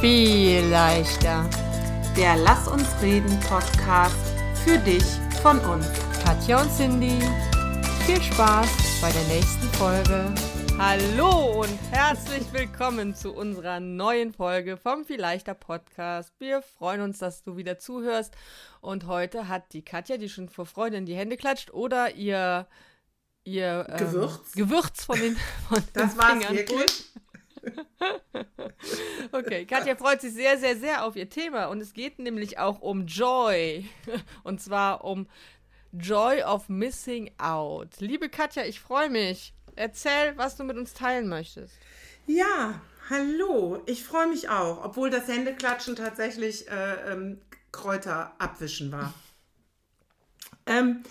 Viel leichter. Der Lass uns reden Podcast für dich von uns. Katja und Cindy. Viel Spaß bei der nächsten Folge. Hallo und herzlich willkommen zu unserer neuen Folge vom Viel leichter Podcast. Wir freuen uns, dass du wieder zuhörst. Und heute hat die Katja, die schon vor Freude in die Hände klatscht, oder ihr ihr ähm, Gewürz. Gewürz von den, von das war's wirklich. okay, Katja freut sich sehr, sehr, sehr auf ihr Thema und es geht nämlich auch um Joy und zwar um Joy of Missing Out. Liebe Katja, ich freue mich. Erzähl, was du mit uns teilen möchtest. Ja, hallo. Ich freue mich auch, obwohl das Händeklatschen tatsächlich äh, ähm, Kräuter abwischen war. ähm,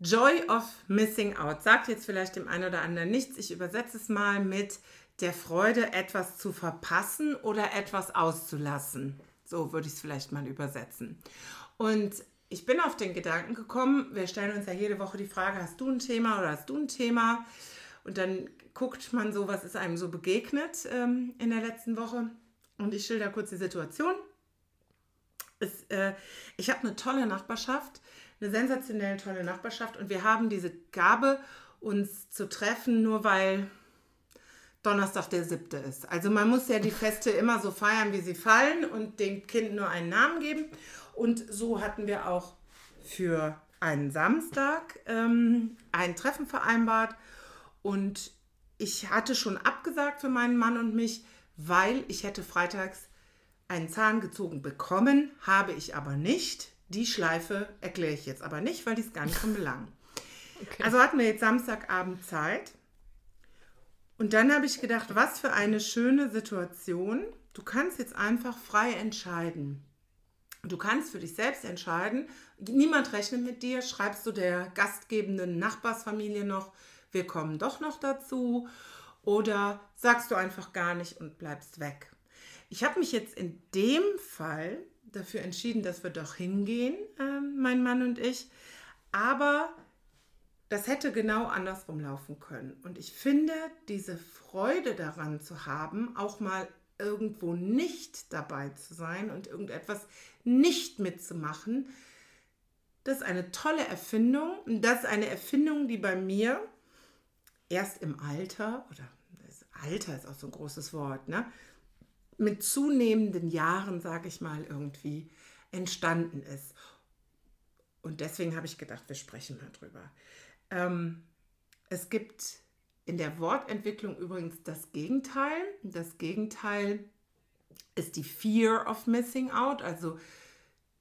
Joy of Missing Out sagt jetzt vielleicht dem einen oder anderen nichts. Ich übersetze es mal mit der Freude, etwas zu verpassen oder etwas auszulassen. So würde ich es vielleicht mal übersetzen. Und ich bin auf den Gedanken gekommen, wir stellen uns ja jede Woche die Frage, hast du ein Thema oder hast du ein Thema? Und dann guckt man so, was ist einem so begegnet ähm, in der letzten Woche. Und ich schilder kurz die Situation. Es, äh, ich habe eine tolle Nachbarschaft, eine sensationell tolle Nachbarschaft und wir haben diese Gabe, uns zu treffen, nur weil Donnerstag der siebte ist. Also man muss ja die Feste immer so feiern, wie sie fallen und dem Kind nur einen Namen geben. Und so hatten wir auch für einen Samstag ähm, ein Treffen vereinbart. Und ich hatte schon abgesagt für meinen Mann und mich, weil ich hätte freitags einen Zahn gezogen bekommen, habe ich aber nicht. Die Schleife erkläre ich jetzt aber nicht, weil die ist gar nicht von Belang. Okay. Also hatten wir jetzt Samstagabend Zeit und dann habe ich gedacht, was für eine schöne Situation. Du kannst jetzt einfach frei entscheiden. Du kannst für dich selbst entscheiden. Niemand rechnet mit dir. Schreibst du der gastgebenden Nachbarsfamilie noch, wir kommen doch noch dazu. Oder sagst du einfach gar nicht und bleibst weg. Ich habe mich jetzt in dem Fall dafür entschieden, dass wir doch hingehen, äh, mein Mann und ich. Aber das hätte genau andersrum laufen können. Und ich finde, diese Freude daran zu haben, auch mal irgendwo nicht dabei zu sein und irgendetwas nicht mitzumachen, das ist eine tolle Erfindung. Und das ist eine Erfindung, die bei mir erst im Alter, oder das Alter ist auch so ein großes Wort, ne? mit zunehmenden Jahren, sage ich mal, irgendwie entstanden ist. Und deswegen habe ich gedacht, wir sprechen mal drüber. Ähm, es gibt in der Wortentwicklung übrigens das Gegenteil. Das Gegenteil ist die Fear of Missing Out, also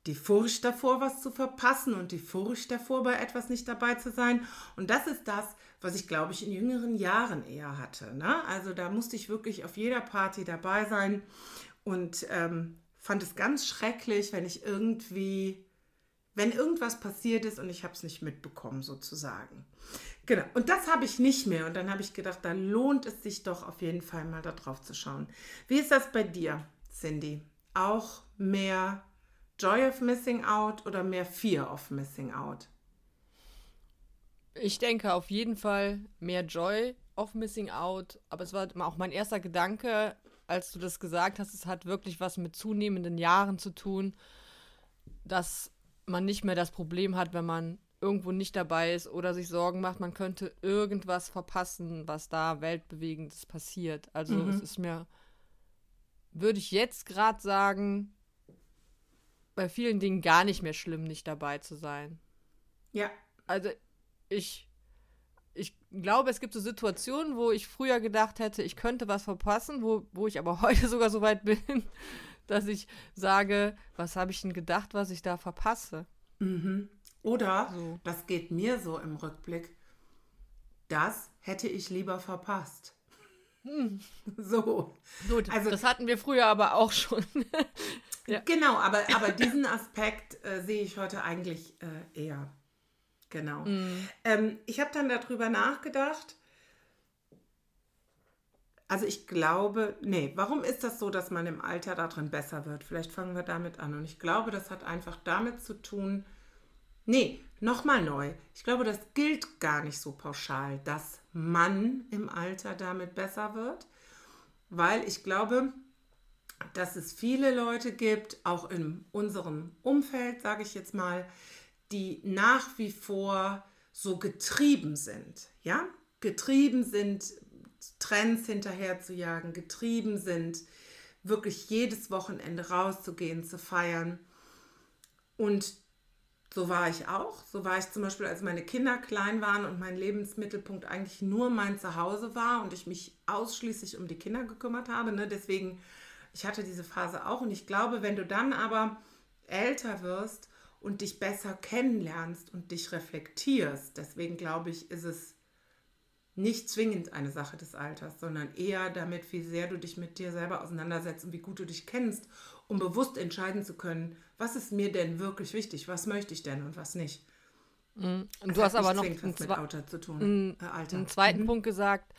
die Furcht davor, was zu verpassen und die Furcht davor, bei etwas nicht dabei zu sein. Und das ist das, was ich, glaube ich, in jüngeren Jahren eher hatte. Ne? Also da musste ich wirklich auf jeder Party dabei sein und ähm, fand es ganz schrecklich, wenn ich irgendwie wenn irgendwas passiert ist und ich habe es nicht mitbekommen sozusagen. Genau, und das habe ich nicht mehr. Und dann habe ich gedacht, da lohnt es sich doch auf jeden Fall mal darauf zu schauen. Wie ist das bei dir, Cindy? Auch mehr Joy of Missing Out oder mehr Fear of Missing Out? Ich denke auf jeden Fall mehr Joy of Missing Out. Aber es war auch mein erster Gedanke, als du das gesagt hast. Es hat wirklich was mit zunehmenden Jahren zu tun, dass man nicht mehr das Problem hat, wenn man irgendwo nicht dabei ist oder sich Sorgen macht, man könnte irgendwas verpassen, was da weltbewegendes passiert. Also mhm. es ist mir, würde ich jetzt gerade sagen, bei vielen Dingen gar nicht mehr schlimm, nicht dabei zu sein. Ja. Also ich, ich glaube, es gibt so Situationen, wo ich früher gedacht hätte, ich könnte was verpassen, wo, wo ich aber heute sogar so weit bin, dass ich sage, was habe ich denn gedacht, was ich da verpasse? Mhm. Oder, so. das geht mir so im Rückblick, das hätte ich lieber verpasst. Hm. So. Gut, also, das hatten wir früher aber auch schon. ja. Genau, aber, aber diesen Aspekt äh, sehe ich heute eigentlich äh, eher. Genau. Mhm. Ähm, ich habe dann darüber nachgedacht, also ich glaube, nee, warum ist das so, dass man im Alter darin besser wird? Vielleicht fangen wir damit an. Und ich glaube, das hat einfach damit zu tun, nee, nochmal neu. Ich glaube, das gilt gar nicht so pauschal, dass man im Alter damit besser wird, weil ich glaube, dass es viele Leute gibt, auch in unserem Umfeld, sage ich jetzt mal, die nach wie vor so getrieben sind, ja, getrieben sind, Trends hinterher zu jagen, getrieben sind, wirklich jedes Wochenende rauszugehen, zu feiern. Und so war ich auch. So war ich zum Beispiel, als meine Kinder klein waren und mein Lebensmittelpunkt eigentlich nur mein Zuhause war und ich mich ausschließlich um die Kinder gekümmert habe. Ne? Deswegen, ich hatte diese Phase auch. Und ich glaube, wenn du dann aber älter wirst und dich besser kennenlernst und dich reflektierst, deswegen glaube ich, ist es nicht zwingend eine Sache des Alters, sondern eher damit, wie sehr du dich mit dir selber auseinandersetzt und wie gut du dich kennst, um bewusst entscheiden zu können, was ist mir denn wirklich wichtig, was möchte ich denn und was nicht. Mhm. Und du hast aber noch einen, mit Alter zu tun. Äh, Alter. einen zweiten mhm. Punkt gesagt,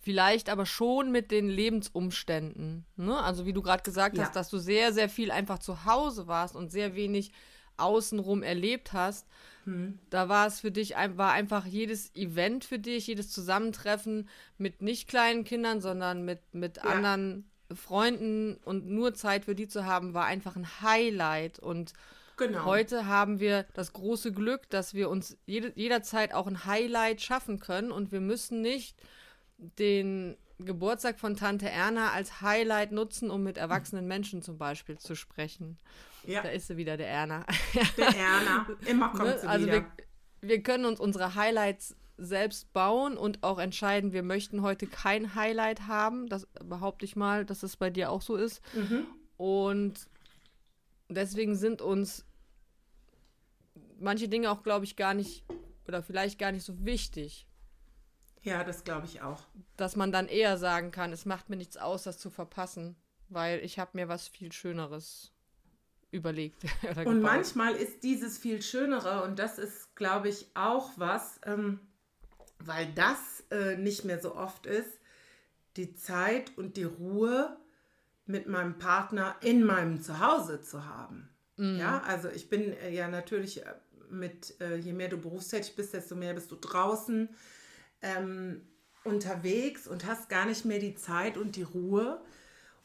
vielleicht aber schon mit den Lebensumständen. Ne? Also wie du gerade gesagt ja. hast, dass du sehr, sehr viel einfach zu Hause warst und sehr wenig außenrum erlebt hast. Hm. Da war es für dich war einfach jedes Event für dich, jedes Zusammentreffen mit nicht kleinen Kindern, sondern mit, mit ja. anderen Freunden und nur Zeit für die zu haben, war einfach ein Highlight. Und genau. heute haben wir das große Glück, dass wir uns jede, jederzeit auch ein Highlight schaffen können und wir müssen nicht den Geburtstag von Tante Erna als Highlight nutzen, um mit erwachsenen Menschen zum Beispiel zu sprechen. Ja. Da ist sie wieder, der Erna. Der Erna. Immer kommt ne? sie also wieder. Wir, wir können uns unsere Highlights selbst bauen und auch entscheiden, wir möchten heute kein Highlight haben. Das behaupte ich mal, dass es bei dir auch so ist. Mhm. Und deswegen sind uns manche Dinge auch, glaube ich, gar nicht oder vielleicht gar nicht so wichtig. Ja, das glaube ich auch. Dass man dann eher sagen kann, es macht mir nichts aus, das zu verpassen, weil ich habe mir was viel Schöneres überlegt. und manchmal ist dieses viel Schönere, und das ist, glaube ich, auch was, ähm, weil das äh, nicht mehr so oft ist, die Zeit und die Ruhe mit meinem Partner in meinem Zuhause zu haben. Mhm. Ja, also ich bin äh, ja natürlich äh, mit, äh, je mehr du berufstätig bist, desto mehr bist du draußen ähm, unterwegs und hast gar nicht mehr die Zeit und die Ruhe,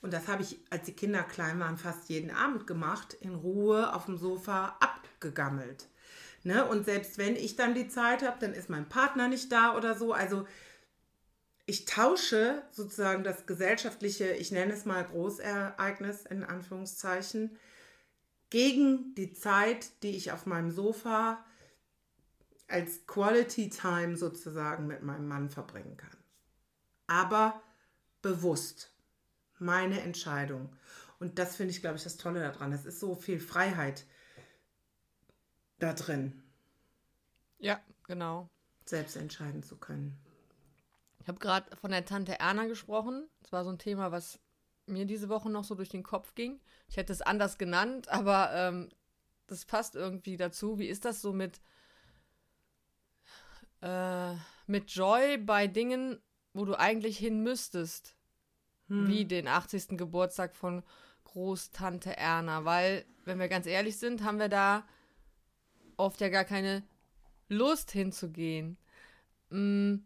und das habe ich, als die Kinder klein waren, fast jeden Abend gemacht, in Ruhe auf dem Sofa abgegammelt. Ne? Und selbst wenn ich dann die Zeit habe, dann ist mein Partner nicht da oder so. Also ich tausche sozusagen das gesellschaftliche, ich nenne es mal Großereignis in Anführungszeichen, gegen die Zeit, die ich auf meinem Sofa als Quality Time sozusagen mit meinem Mann verbringen kann. Aber bewusst meine Entscheidung. Und das finde ich, glaube ich, das Tolle daran. Es ist so viel Freiheit da drin. Ja, genau. Selbst entscheiden zu können. Ich habe gerade von der Tante Erna gesprochen. Das war so ein Thema, was mir diese Woche noch so durch den Kopf ging. Ich hätte es anders genannt, aber ähm, das passt irgendwie dazu. Wie ist das so mit, äh, mit Joy bei Dingen, wo du eigentlich hin müsstest? hm. wie den 80. Geburtstag von Großtante Erna, weil, wenn wir ganz ehrlich sind, haben wir da oft ja gar keine Lust hinzugehen. Hm.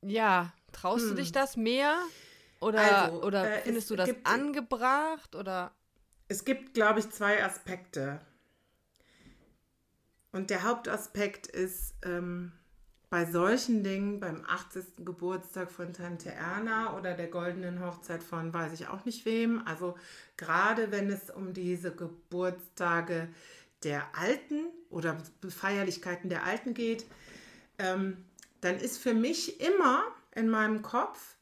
Ja, traust hm. du dich das mehr? Oder, also, oder äh, findest du das gibt, angebracht? Oder? Es gibt, glaube ich, zwei Aspekte. Und der Hauptaspekt ist, ähm, bei solchen Dingen, beim 80. Geburtstag von Tante Erna oder der goldenen Hochzeit von weiß ich auch nicht wem, also gerade wenn es um diese Geburtstage der Alten oder Feierlichkeiten der Alten geht, ähm, dann ist für mich immer in meinem Kopf,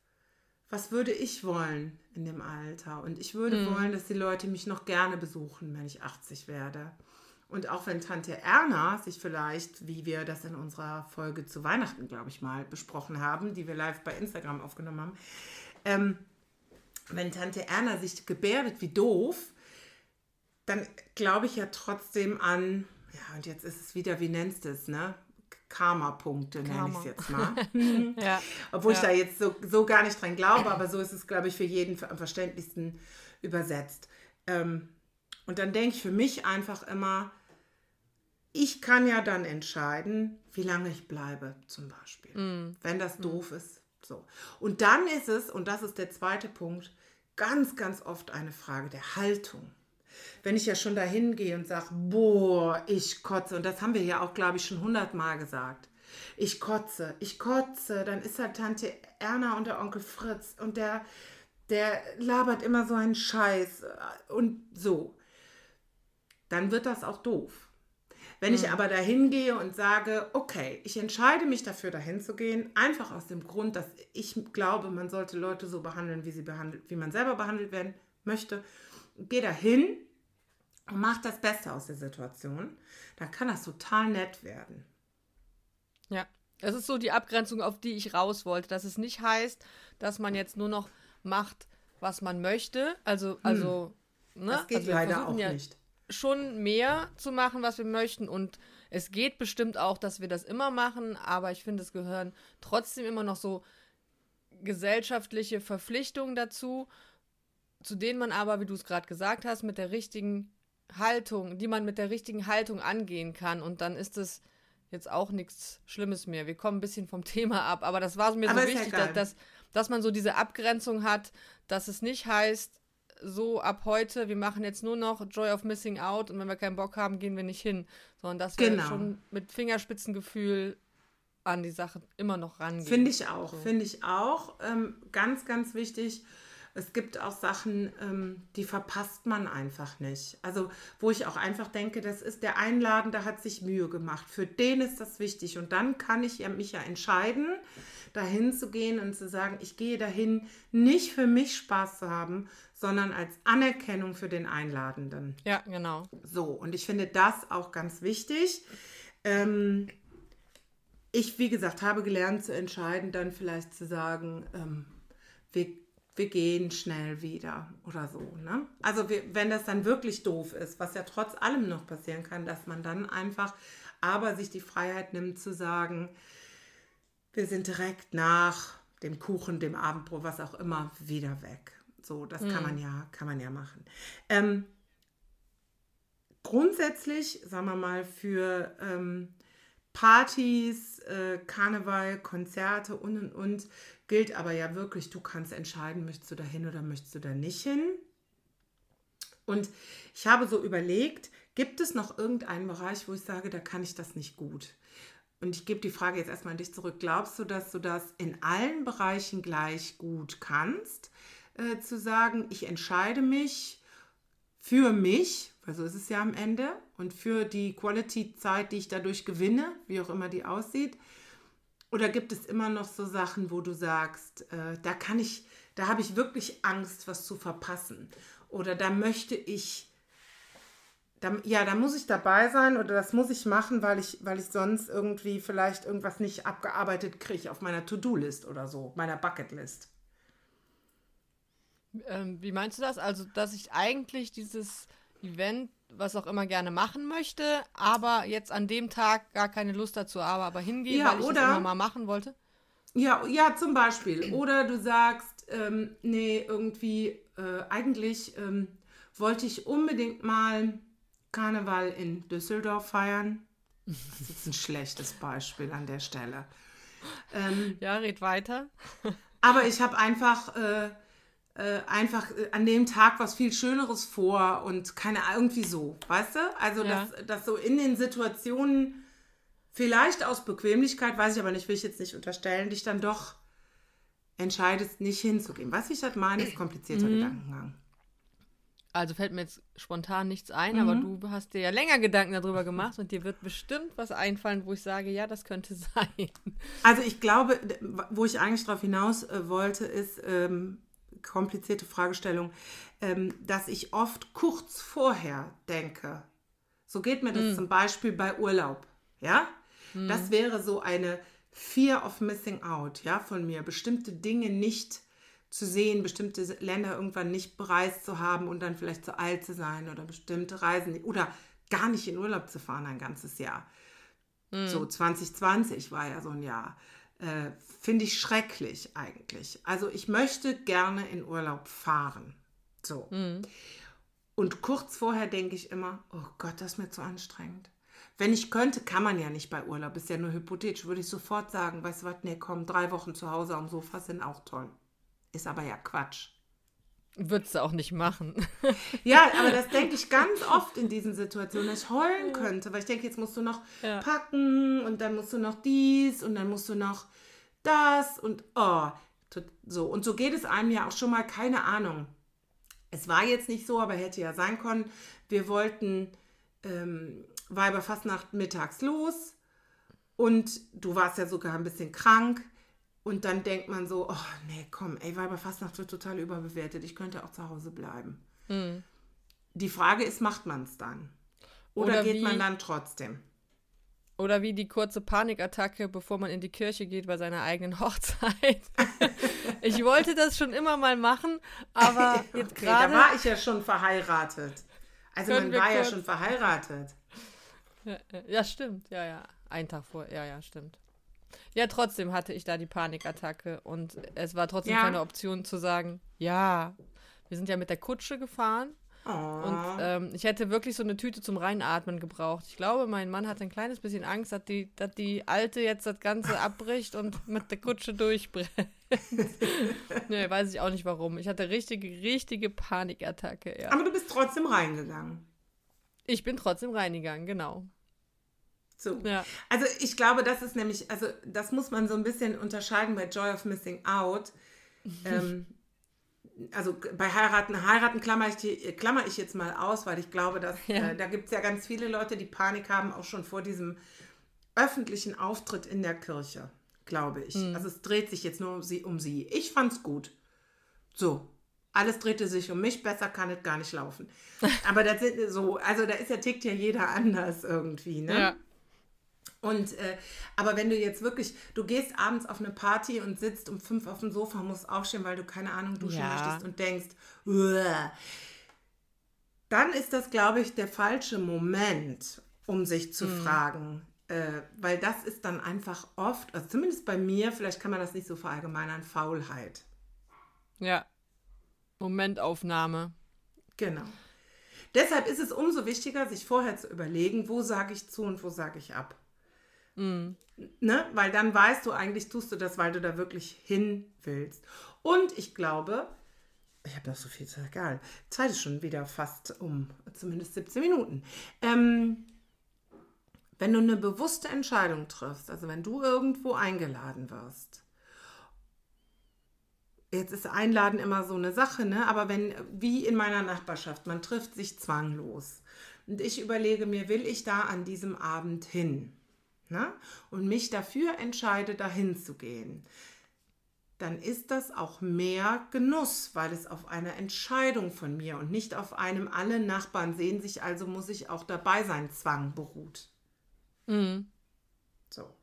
was würde ich wollen in dem Alter? Und ich würde mhm. wollen, dass die Leute mich noch gerne besuchen, wenn ich 80 werde. Und auch wenn Tante Erna sich vielleicht, wie wir das in unserer Folge zu Weihnachten, glaube ich mal, besprochen haben, die wir live bei Instagram aufgenommen haben, ähm, wenn Tante Erna sich gebärdet wie doof, dann glaube ich ja trotzdem an, ja, und jetzt ist es wieder, wie nennst du es, ne? Karma-Punkte, Karma. nenne ich es jetzt mal. ja. Obwohl ja. ich da jetzt so, so gar nicht dran glaube, aber so ist es, glaube ich, für jeden am verständlichsten übersetzt. Ähm, und dann denke ich für mich einfach immer, ich kann ja dann entscheiden, wie lange ich bleibe, zum Beispiel. Mm. Wenn das mm. doof ist, So. Und dann ist es, und das ist der zweite Punkt, ganz, ganz oft eine Frage der Haltung. Wenn ich ja schon dahin gehe und sage, boah, ich kotze, und das haben wir ja auch, glaube ich, schon hundertmal gesagt. Ich kotze, ich kotze, dann ist halt Tante Erna und der Onkel Fritz und der, der labert immer so einen Scheiß und so. Dann wird das auch doof. Wenn ich aber dahin gehe und sage, okay, ich entscheide mich dafür, dahin zu gehen, einfach aus dem Grund, dass ich glaube, man sollte Leute so behandeln, wie sie behandelt, wie man selber behandelt werden möchte, gehe dahin und mache das Beste aus der Situation, dann kann das total nett werden. Ja, es ist so die Abgrenzung, auf die ich raus wollte, dass es nicht heißt, dass man jetzt nur noch macht, was man möchte. Also, also, hm. ne? Das geht also leider auch ja, nicht schon mehr zu machen, was wir möchten. Und es geht bestimmt auch, dass wir das immer machen, aber ich finde, es gehören trotzdem immer noch so gesellschaftliche Verpflichtungen dazu, zu denen man aber, wie du es gerade gesagt hast, mit der richtigen Haltung, die man mit der richtigen Haltung angehen kann. Und dann ist es jetzt auch nichts Schlimmes mehr. Wir kommen ein bisschen vom Thema ab, aber das war mir aber so wichtig, ja dass, dass, dass man so diese Abgrenzung hat, dass es nicht heißt, so ab heute, wir machen jetzt nur noch Joy of Missing Out und wenn wir keinen Bock haben, gehen wir nicht hin. Sondern dass wir genau. schon mit Fingerspitzengefühl an die Sache immer noch rangehen. Finde ich auch, so. finde ich auch. Ähm, ganz, ganz wichtig. Es gibt auch Sachen, ähm, die verpasst man einfach nicht. Also, wo ich auch einfach denke, das ist der Einladende hat sich Mühe gemacht. Für den ist das wichtig. Und dann kann ich ja mich ja entscheiden, dahin zu gehen und zu sagen, ich gehe dahin, nicht für mich Spaß zu haben, sondern als Anerkennung für den Einladenden. Ja, genau. So, und ich finde das auch ganz wichtig. Ähm, ich, wie gesagt, habe gelernt zu entscheiden, dann vielleicht zu sagen, ähm, wir, wir gehen schnell wieder oder so. Ne? Also wir, wenn das dann wirklich doof ist, was ja trotz allem noch passieren kann, dass man dann einfach aber sich die Freiheit nimmt zu sagen, wir sind direkt nach dem Kuchen, dem Abendbrot, was auch immer, wieder weg. So, das mhm. kann man ja, kann man ja machen. Ähm, grundsätzlich, sagen wir mal, für ähm, Partys, äh, Karneval, Konzerte und und und gilt aber ja wirklich, du kannst entscheiden, möchtest du da hin oder möchtest du da nicht hin. Und ich habe so überlegt, gibt es noch irgendeinen Bereich, wo ich sage, da kann ich das nicht gut? Und ich gebe die Frage jetzt erstmal an dich zurück. Glaubst du, dass du das in allen Bereichen gleich gut kannst? äh, zu sagen, ich entscheide mich für mich, weil so ist es ja am Ende, und für die Quality-Zeit, die ich dadurch gewinne, wie auch immer die aussieht. Oder gibt es immer noch so Sachen, wo du sagst, äh, da kann ich, da habe ich wirklich Angst, was zu verpassen. Oder da möchte ich, da, ja, da muss ich dabei sein oder das muss ich machen, weil ich, weil ich sonst irgendwie vielleicht irgendwas nicht abgearbeitet kriege auf meiner To-Do-List oder so, meiner Bucket-List. Ähm, wie meinst du das? Also, dass ich eigentlich dieses Event, was auch immer gerne machen möchte, aber jetzt an dem Tag gar keine Lust dazu habe, aber hingehen, ja, weil ich oder, das immer mal machen wollte? Ja, ja, zum Beispiel. Oder du sagst, ähm, nee, irgendwie, äh, eigentlich ähm, wollte ich unbedingt mal Karneval in Düsseldorf feiern. Das ist ein schlechtes Beispiel an der Stelle. Ähm, ja, red weiter. aber ich habe einfach äh, äh, einfach äh, an dem Tag was viel Schöneres vor und keine irgendwie so, weißt du? Also, ja. dass, dass so in den Situationen, vielleicht aus Bequemlichkeit, weiß ich aber nicht, will ich jetzt nicht unterstellen, dich dann doch entscheidest, nicht hinzugehen. Du, ich hatte meine komplizierter mhm. Gedankengang. Also fällt mir jetzt spontan nichts ein, mhm. aber du hast dir ja länger Gedanken darüber gemacht und dir wird bestimmt was einfallen, wo ich sage, ja, das könnte sein. Also ich glaube, wo ich eigentlich darauf hinaus äh, wollte, ist, ähm, komplizierte Fragestellung, ähm, dass ich oft kurz vorher denke. So geht mir das mm. zum Beispiel bei Urlaub. Ja, mm. das wäre so eine Fear of Missing Out, ja, von mir. Bestimmte Dinge nicht zu sehen, bestimmte Länder irgendwann nicht bereist zu haben und dann vielleicht zu alt zu sein oder bestimmte Reisen oder gar nicht in Urlaub zu fahren ein ganzes Jahr. Mm. So 2020 war ja so ein Jahr. Äh, Finde ich schrecklich eigentlich. Also ich möchte gerne in Urlaub fahren. So. Mhm. Und kurz vorher denke ich immer, oh Gott, das ist mir zu anstrengend. Wenn ich könnte, kann man ja nicht bei Urlaub. Ist ja nur hypothetisch. Würde ich sofort sagen, weißt du was, nee, komm, drei Wochen zu Hause am Sofa sind auch toll. Ist aber ja Quatsch. Würdest du auch nicht machen. ja, aber das denke ich ganz oft in diesen Situationen, dass ich heulen könnte, weil ich denke, jetzt musst du noch ja. packen und dann musst du noch dies und dann musst du noch das und oh, so. Und so geht es einem ja auch schon mal, keine Ahnung. Es war jetzt nicht so, aber hätte ja sein können. Wir wollten ähm, Weiberfastnacht mittags los und du warst ja sogar ein bisschen krank. Und dann denkt man so, oh nee, komm, ey, Weiberfastnacht wird total überbewertet. Ich könnte auch zu Hause bleiben. Mhm. Die Frage ist, macht man es dann? Oder, Oder geht man dann trotzdem? Oder wie die kurze Panikattacke, bevor man in die Kirche geht bei seiner eigenen Hochzeit. ich wollte das schon immer mal machen, aber jetzt okay, gerade. Da war ich ja schon verheiratet. Also man war ja schon verheiratet. Ja, ja, stimmt. Ja, ja. Ein Tag vor. Ja, ja, stimmt. Ja, trotzdem hatte ich da die Panikattacke und es war trotzdem ja. keine Option zu sagen, ja, wir sind ja mit der Kutsche gefahren Oh. Und ähm, ich hätte wirklich so eine Tüte zum Reinatmen gebraucht. Ich glaube, mein Mann hat ein kleines bisschen Angst, dass die, dass die Alte jetzt das Ganze abbricht und mit der Kutsche durchbrennt. nee, weiß ich auch nicht warum. Ich hatte richtige, richtige Panikattacke, ja. Aber du bist trotzdem reingegangen. Ich bin trotzdem reingegangen, genau. So. Ja. Also ich glaube, das ist nämlich, also das muss man so ein bisschen unterscheiden bei Joy of Missing Out. ähm, also bei heiraten, heiraten klammer ich, klammer ich jetzt mal aus, weil ich glaube, dass ja. äh, da gibt es ja ganz viele Leute, die Panik haben, auch schon vor diesem öffentlichen Auftritt in der Kirche, glaube ich. Mhm. Also es dreht sich jetzt nur um sie, um sie. Ich fand's gut. So. Alles drehte sich um mich, besser kann es gar nicht laufen. Aber das sind so, also da ist ja, tickt ja jeder anders irgendwie, ne? Ja. Und äh, aber wenn du jetzt wirklich, du gehst abends auf eine Party und sitzt um fünf auf dem Sofa, musst aufstehen, weil du keine Ahnung duschen ja. möchtest und denkst, Uah. dann ist das, glaube ich, der falsche Moment, um sich zu mhm. fragen. Äh, weil das ist dann einfach oft, also zumindest bei mir, vielleicht kann man das nicht so verallgemeinern, Faulheit. Ja. Momentaufnahme. Genau. Deshalb ist es umso wichtiger, sich vorher zu überlegen, wo sage ich zu und wo sage ich ab. Mhm. Ne? Weil dann weißt du, eigentlich tust du das, weil du da wirklich hin willst. Und ich glaube, ich habe noch so viel Zeit, egal. Zeit ist schon wieder fast um zumindest 17 Minuten. Ähm, wenn du eine bewusste Entscheidung triffst, also wenn du irgendwo eingeladen wirst, jetzt ist Einladen immer so eine Sache, ne? aber wenn, wie in meiner Nachbarschaft, man trifft sich zwanglos und ich überlege mir, will ich da an diesem Abend hin? Ne? und mich dafür entscheide, dahin zu gehen, dann ist das auch mehr Genuss, weil es auf einer Entscheidung von mir und nicht auf einem alle Nachbarn sehen sich, also muss ich auch dabei sein, Zwang beruht. Mhm. So.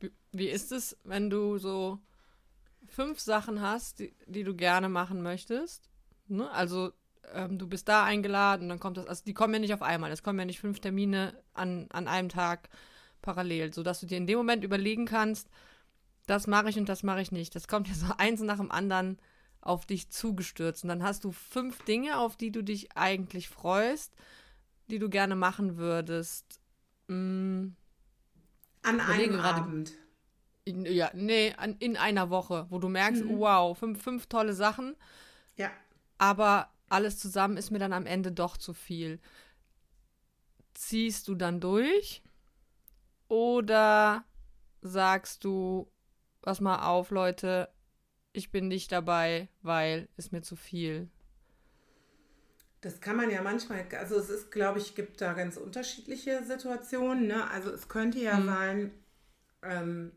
Wie, wie ist es, wenn du so fünf Sachen hast, die, die du gerne machen möchtest? Ne? Also ähm, du bist da eingeladen, dann kommt das, also die kommen ja nicht auf einmal, es kommen ja nicht fünf Termine an, an einem Tag parallel, sodass du dir in dem Moment überlegen kannst, das mache ich und das mache ich nicht. Das kommt ja so eins nach dem anderen auf dich zugestürzt. Und dann hast du fünf Dinge, auf die du dich eigentlich freust, die du gerne machen würdest. Hm, An einem gerade, Abend. In, ja, nee, an, in einer Woche, wo du merkst, mhm. wow, fünf, fünf tolle Sachen. Ja. Aber alles zusammen ist mir dann am Ende doch zu viel. Ziehst du dann durch? Oder sagst du, pass mal auf, Leute, ich bin nicht dabei, weil es mir zu viel. Das kann man ja manchmal, also es ist, glaube ich, gibt da ganz unterschiedliche Situationen. Ne? Also es könnte ja mhm. sein, ähm,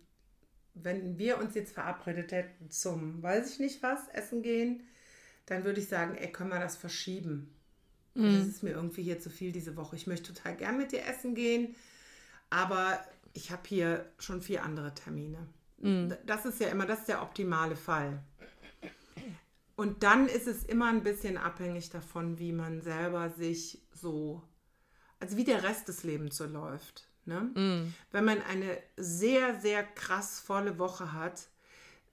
wenn wir uns jetzt verabredet hätten zum, weiß ich nicht was, essen gehen, dann würde ich sagen, ey, können wir das verschieben? Mhm. Das ist mir irgendwie hier zu viel diese Woche. Ich möchte total gern mit dir essen gehen. Aber ich habe hier schon vier andere Termine. Mhm. Das ist ja immer, das ist der optimale Fall. Und dann ist es immer ein bisschen abhängig davon, wie man selber sich so, also wie der Rest des Lebens so läuft. Ne? Mm. Wenn man eine sehr, sehr krass volle Woche hat,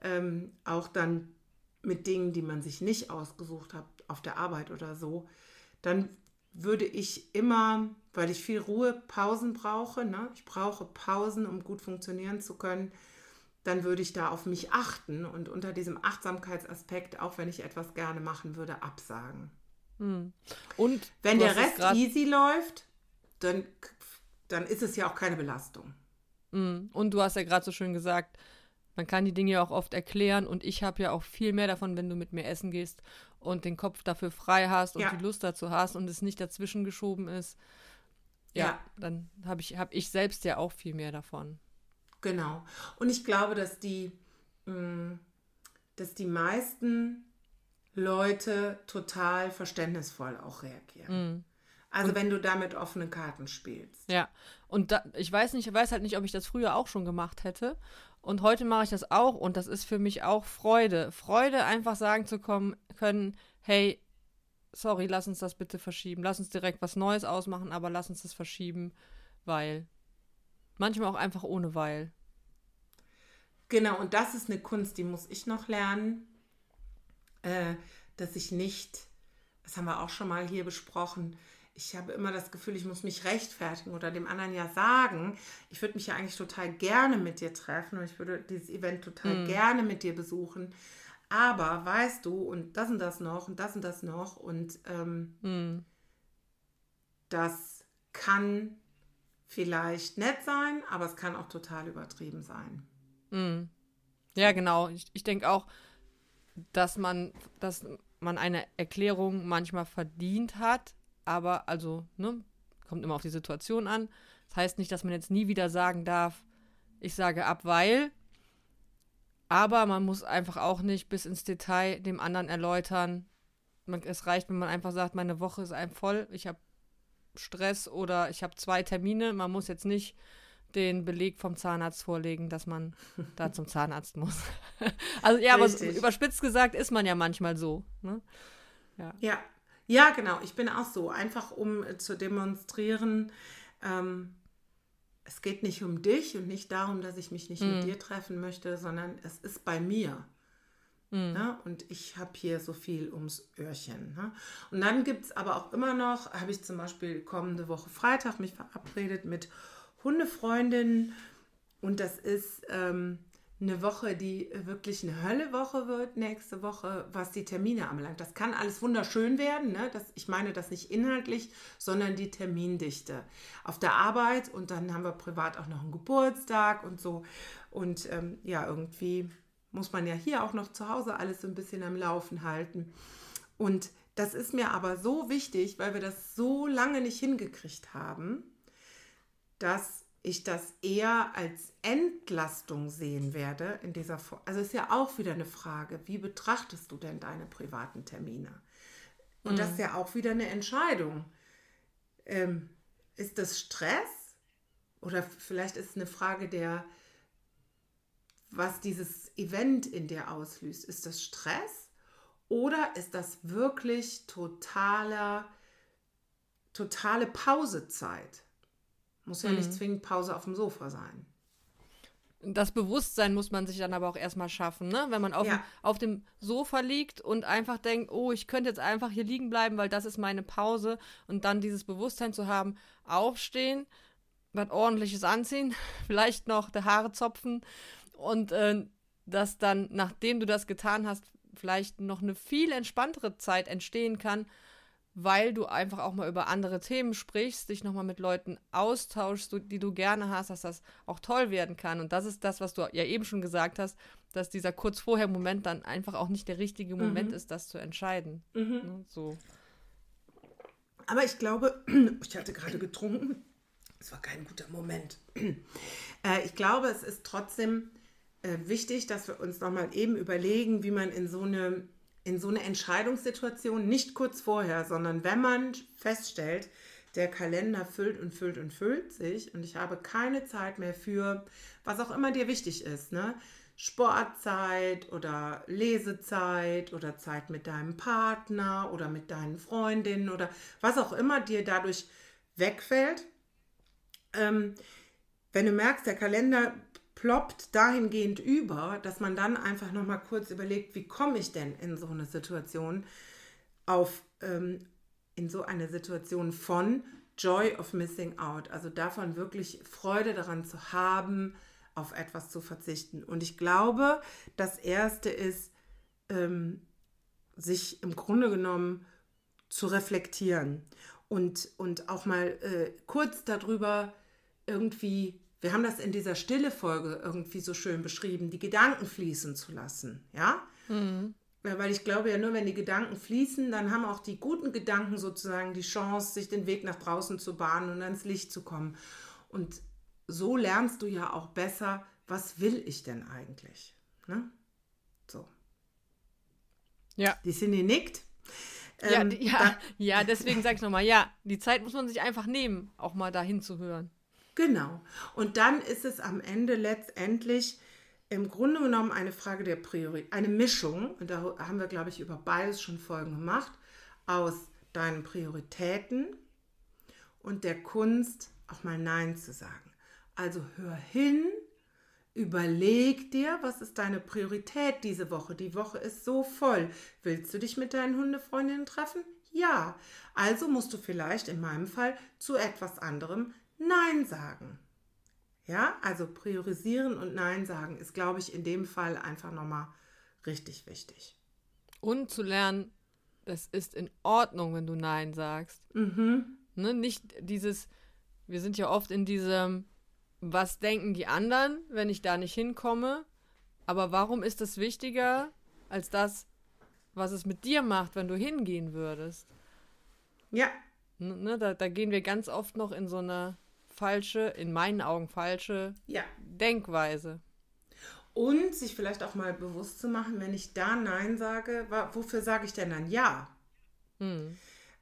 ähm, auch dann mit Dingen, die man sich nicht ausgesucht hat, auf der Arbeit oder so, dann würde ich immer, weil ich viel Ruhe, Pausen brauche, ne? ich brauche Pausen, um gut funktionieren zu können, dann würde ich da auf mich achten und unter diesem Achtsamkeitsaspekt, auch wenn ich etwas gerne machen würde, absagen. Hm. Und wenn der Rest easy läuft, dann, dann ist es ja auch keine Belastung. Hm. Und du hast ja gerade so schön gesagt, man kann die Dinge auch oft erklären und ich habe ja auch viel mehr davon, wenn du mit mir essen gehst und den Kopf dafür frei hast und ja. die Lust dazu hast und es nicht dazwischen geschoben ist. Ja, ja. dann habe ich, hab ich selbst ja auch viel mehr davon. Genau. Und ich glaube, dass die, mh, mm, dass die meisten Leute total verständnisvoll auch reagieren. Mm. Also und, wenn du damit offene Karten spielst. Ja, und da, ich weiß nicht, ich weiß halt nicht, ob ich das früher auch schon gemacht hätte. Und heute mache ich das auch und das ist für mich auch Freude. Freude, einfach sagen zu kommen können, hey, sorry, lass uns das bitte verschieben. Lass uns direkt was Neues ausmachen, aber lass uns das verschieben, weil. Manchmal auch einfach ohne weil. Genau, und das ist eine Kunst, die muss ich noch lernen, äh, dass ich nicht, das haben wir auch schon mal hier besprochen, ich habe immer das Gefühl, ich muss mich rechtfertigen oder dem anderen ja sagen, ich würde mich ja eigentlich total gerne mit dir treffen und ich würde dieses Event total mhm. gerne mit dir besuchen. Aber weißt du, und das und das noch und das und das noch und ähm, mhm. das kann vielleicht nett sein, aber es kann auch total übertrieben sein. Mhm. Ja, genau. Ich, ich denke auch, dass man, dass man eine Erklärung manchmal verdient hat, aber also, ne, kommt immer auf die Situation an. Das heißt nicht, dass man jetzt nie wieder sagen darf, ich sage ab, weil. Aber man muss einfach auch nicht bis ins Detail dem anderen erläutern. Man, es reicht, wenn man einfach sagt, meine Woche ist einem voll, ich habe Stress oder ich habe zwei Termine. Man muss jetzt nicht den Beleg vom Zahnarzt vorlegen, dass man da zum Zahnarzt muss. also ja, Richtig. aber überspitzt gesagt ist man ja manchmal so. Ne? Ja. ja, ja, genau. Ich bin auch so. Einfach um äh, zu demonstrieren, ähm, es geht nicht um dich und nicht darum, dass ich mich nicht mm. mit dir treffen möchte, sondern es ist bei mir. Mm. Ne? Und ich habe hier so viel ums Öhrchen. Ne? Und dann gibt es aber auch immer noch, habe ich zum Beispiel kommende Woche Freitag mich verabredet mit Hundefreundinnen. Und das ist ähm, eine Woche, die wirklich eine Höllewoche wird nächste Woche, was die Termine anbelangt. Das kann alles wunderschön werden. Ne? Das, ich meine das nicht inhaltlich, sondern die Termindichte auf der Arbeit. Und dann haben wir privat auch noch einen Geburtstag und so. Und ähm, ja, irgendwie muss man ja hier auch noch zu Hause alles so ein bisschen am Laufen halten. Und das ist mir aber so wichtig, weil wir das so lange nicht hingekriegt haben, dass ich das eher als Entlastung sehen werde in dieser Form. Also ist ja auch wieder eine Frage, wie betrachtest du denn deine privaten Termine? Und mhm. das ist ja auch wieder eine Entscheidung. Ähm, ist das Stress? Oder vielleicht ist es eine Frage der, was dieses Event in dir auslöst. Ist das Stress? Oder ist das wirklich totaler, totale Pausezeit? Muss ja mhm. nicht zwingend Pause auf dem Sofa sein. Das Bewusstsein muss man sich dann aber auch erstmal schaffen, ne? Wenn man auf, ja. dem, auf dem Sofa liegt und einfach denkt, oh, ich könnte jetzt einfach hier liegen bleiben, weil das ist meine Pause. Und dann dieses Bewusstsein zu haben, aufstehen, was ordentliches anziehen, vielleicht noch die Haare zopfen und äh, dass dann, nachdem du das getan hast, vielleicht noch eine viel entspanntere Zeit entstehen kann, weil du einfach auch mal über andere Themen sprichst, dich nochmal mit Leuten austauschst, die du gerne hast, dass das auch toll werden kann. Und das ist das, was du ja eben schon gesagt hast, dass dieser kurz vorher Moment dann einfach auch nicht der richtige Moment mhm. ist, das zu entscheiden. Mhm. Ne, so. Aber ich glaube, ich hatte gerade getrunken, es war kein guter Moment. Äh, ich glaube, es ist trotzdem äh, wichtig, dass wir uns nochmal eben überlegen, wie man in so eine in so eine Entscheidungssituation, nicht kurz vorher, sondern wenn man feststellt, der Kalender füllt und füllt und füllt sich und ich habe keine Zeit mehr für, was auch immer dir wichtig ist, ne? Sportzeit oder Lesezeit oder Zeit mit deinem Partner oder mit deinen Freundinnen oder was auch immer dir dadurch wegfällt. Ähm, wenn du merkst, der Kalender ploppt dahingehend über, dass man dann einfach noch mal kurz überlegt, wie komme ich denn in so eine Situation auf, ähm, in so eine Situation von Joy of Missing Out, also davon wirklich Freude daran zu haben, auf etwas zu verzichten. Und ich glaube, das Erste ist, ähm, sich im Grunde genommen zu reflektieren und, und auch mal äh, kurz darüber irgendwie, wir haben das in dieser stille Folge irgendwie so schön beschrieben, die Gedanken fließen zu lassen, ja? Mhm. Weil ich glaube ja nur, wenn die Gedanken fließen, dann haben auch die guten Gedanken sozusagen die Chance, sich den Weg nach draußen zu bahnen und ans Licht zu kommen. Und so lernst du ja auch besser, was will ich denn eigentlich? Ne? So. Ja. Die Cindy nickt. Ja, ähm, ja, ja, deswegen sage ich nochmal, ja, die Zeit muss man sich einfach nehmen, auch mal dahin zu hören. Genau. Und dann ist es am Ende letztendlich im Grunde genommen eine Frage der Priorität, eine Mischung, und da haben wir, glaube ich, über beides schon Folgen gemacht, aus deinen Prioritäten und der Kunst, auch mal Nein zu sagen. Also hör hin, überleg dir, was ist deine Priorität diese Woche. Die Woche ist so voll. Willst du dich mit deinen Hundefreundinnen treffen? Ja. Also musst du vielleicht in meinem Fall zu etwas anderem Nein sagen. Ja, also priorisieren und Nein sagen ist, glaube ich, in dem Fall einfach nochmal richtig wichtig. Und zu lernen, das ist in Ordnung, wenn du Nein sagst. Mhm. Ne, nicht dieses, wir sind ja oft in diesem, was denken die anderen, wenn ich da nicht hinkomme? Aber warum ist das wichtiger als das, was es mit dir macht, wenn du hingehen würdest? Ja. Ne, da, da gehen wir ganz oft noch in so eine falsche, in meinen Augen falsche ja. Denkweise. Und sich vielleicht auch mal bewusst zu machen, wenn ich da Nein sage, wofür sage ich denn dann Ja? Hm.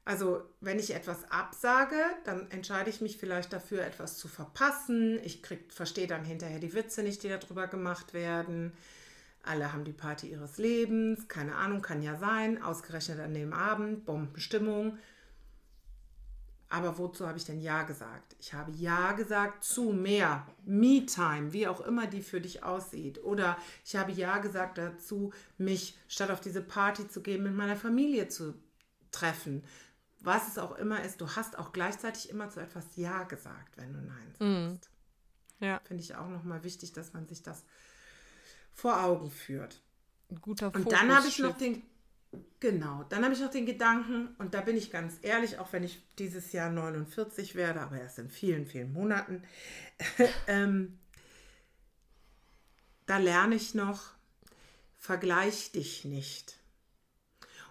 Also wenn ich etwas absage, dann entscheide ich mich vielleicht dafür, etwas zu verpassen. Ich verstehe dann hinterher die Witze nicht, die darüber gemacht werden. Alle haben die Party ihres Lebens, keine Ahnung, kann ja sein. Ausgerechnet an dem Abend, Bombenstimmung. Aber wozu habe ich denn Ja gesagt? Ich habe Ja gesagt zu mehr Me-Time, wie auch immer die für dich aussieht. Oder ich habe Ja gesagt dazu, mich statt auf diese Party zu gehen, mit meiner Familie zu treffen. Was es auch immer ist, du hast auch gleichzeitig immer zu etwas Ja gesagt, wenn du Nein mhm. sagst. Mm. Ja. Finde ich auch nochmal wichtig, dass man sich das vor Augen führt. Ein guter Und dann habe ich noch den Genau, dann habe ich noch den Gedanken, und da bin ich ganz ehrlich, auch wenn ich dieses Jahr 49 werde, aber erst in vielen, vielen Monaten, ähm, da lerne ich noch, vergleich dich nicht.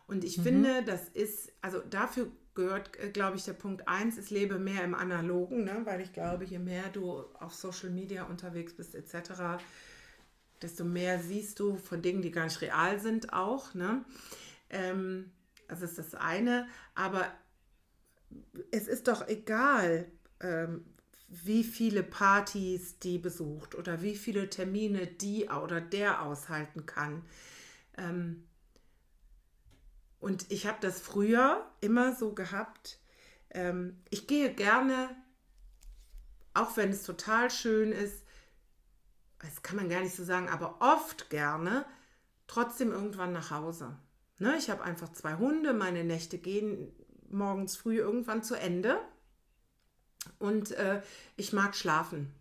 Und ich mhm. finde, das ist, also dafür gehört, äh, glaube ich, der Punkt 1 ist, lebe mehr im Analogen, ne? weil ich glaube, je mehr du auf Social Media unterwegs bist, etc., desto mehr siehst du von Dingen, die gar nicht real sind, auch. Ne? Ähm, das ist das eine. Aber es ist doch egal, ähm, wie viele Partys die besucht oder wie viele Termine die oder der aushalten kann. Ähm, und ich habe das früher immer so gehabt. Ähm, ich gehe gerne, auch wenn es total schön ist, das kann man gar nicht so sagen, aber oft gerne, trotzdem irgendwann nach Hause. Ne, ich habe einfach zwei Hunde, meine Nächte gehen morgens früh irgendwann zu Ende. Und äh, ich mag schlafen.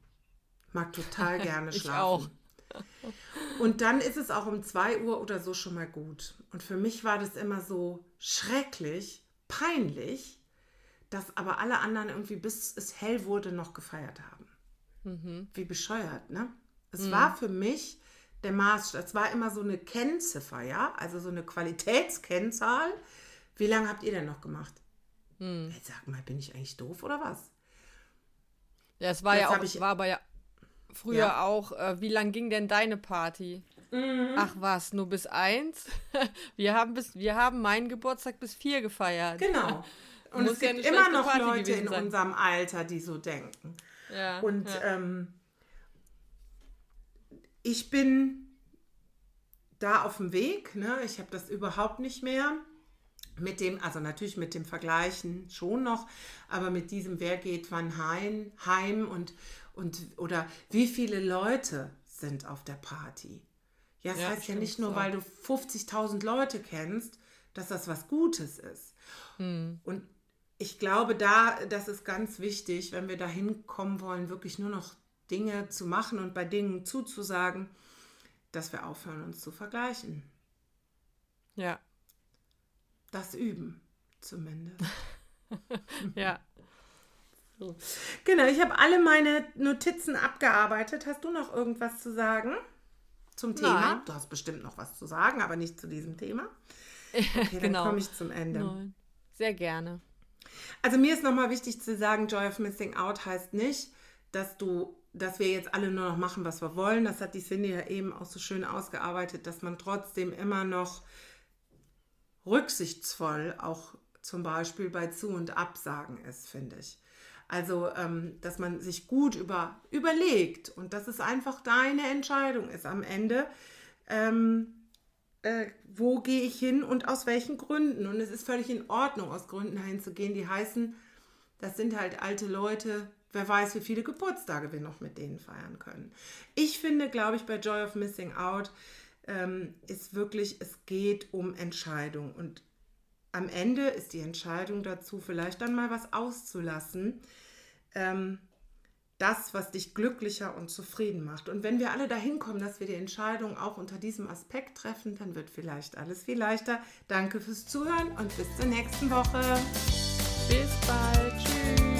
Mag total gerne schlafen. ich auch. Und dann ist es auch um 2 Uhr oder so schon mal gut. Und für mich war das immer so schrecklich, peinlich, dass aber alle anderen irgendwie bis es hell wurde noch gefeiert haben. Mhm. Wie bescheuert, ne? Es mhm. war für mich der Maßstab. Es war immer so eine Kennziffer, ja, also so eine Qualitätskennzahl. Wie lange habt ihr denn noch gemacht? Hm. Hey, sag mal, bin ich eigentlich doof oder was? Ja, es war Jetzt ja auch, ich, war aber ja früher ja. auch, äh, wie lang ging denn deine Party? Mhm. Ach was, nur bis eins? wir haben bis, wir haben meinen Geburtstag bis vier gefeiert. Genau. Und es gibt ja immer noch Party Leute in sein. unserem Alter, die so denken. Ja, und ja. Ähm, ich bin da auf dem Weg. Ne? Ich habe das überhaupt nicht mehr. Mit dem, also natürlich mit dem Vergleichen schon noch, aber mit diesem, wer geht wann heim, heim und, und oder wie viele Leute sind auf der Party. Ja, das ja, heißt ja nicht nur, so. weil du 50.000 Leute kennst, dass das was Gutes ist. Hm. Und ich glaube, da, das ist ganz wichtig, wenn wir dahin kommen wollen, wirklich nur noch Dinge zu machen und bei Dingen zuzusagen, dass wir aufhören, uns zu vergleichen. Ja. Das üben, zumindest. ja. So. Genau, ich habe alle meine Notizen abgearbeitet. Hast du noch irgendwas zu sagen zum Thema? Nein. Du hast bestimmt noch was zu sagen, aber nicht zu diesem Thema. Okay, dann Genau. komme ich zum Ende. Nein. Sehr gerne. Also mir ist nochmal wichtig zu sagen, Joy of Missing Out heißt nicht, dass du, dass wir jetzt alle nur noch machen, was wir wollen. Das hat die Cindy ja eben auch so schön ausgearbeitet, dass man trotzdem immer noch rücksichtsvoll auch zum Beispiel bei Zu- und Absagen ist, finde ich. Also, ähm, dass man sich gut über, überlegt und dass es einfach deine Entscheidung ist am Ende. Ähm, äh, wo gehe ich hin und aus welchen Gründen. Und es ist völlig in Ordnung, aus Gründen dahin zu gehen, die heißen, das sind halt alte Leute, wer weiß, wie viele Geburtstage wir noch mit denen feiern können. Ich finde, glaube ich, bei Joy of Missing Out ähm, ist wirklich, es geht um Entscheidung. Und am Ende ist die Entscheidung dazu, vielleicht dann mal was auszulassen. Ähm, das, was dich glücklicher und zufrieden macht. Und wenn wir alle dahin kommen, dass wir die Entscheidung auch unter diesem Aspekt treffen, dann wird vielleicht alles viel leichter. Danke fürs Zuhören und bis zur nächsten Woche. Bis bald. Tschüss.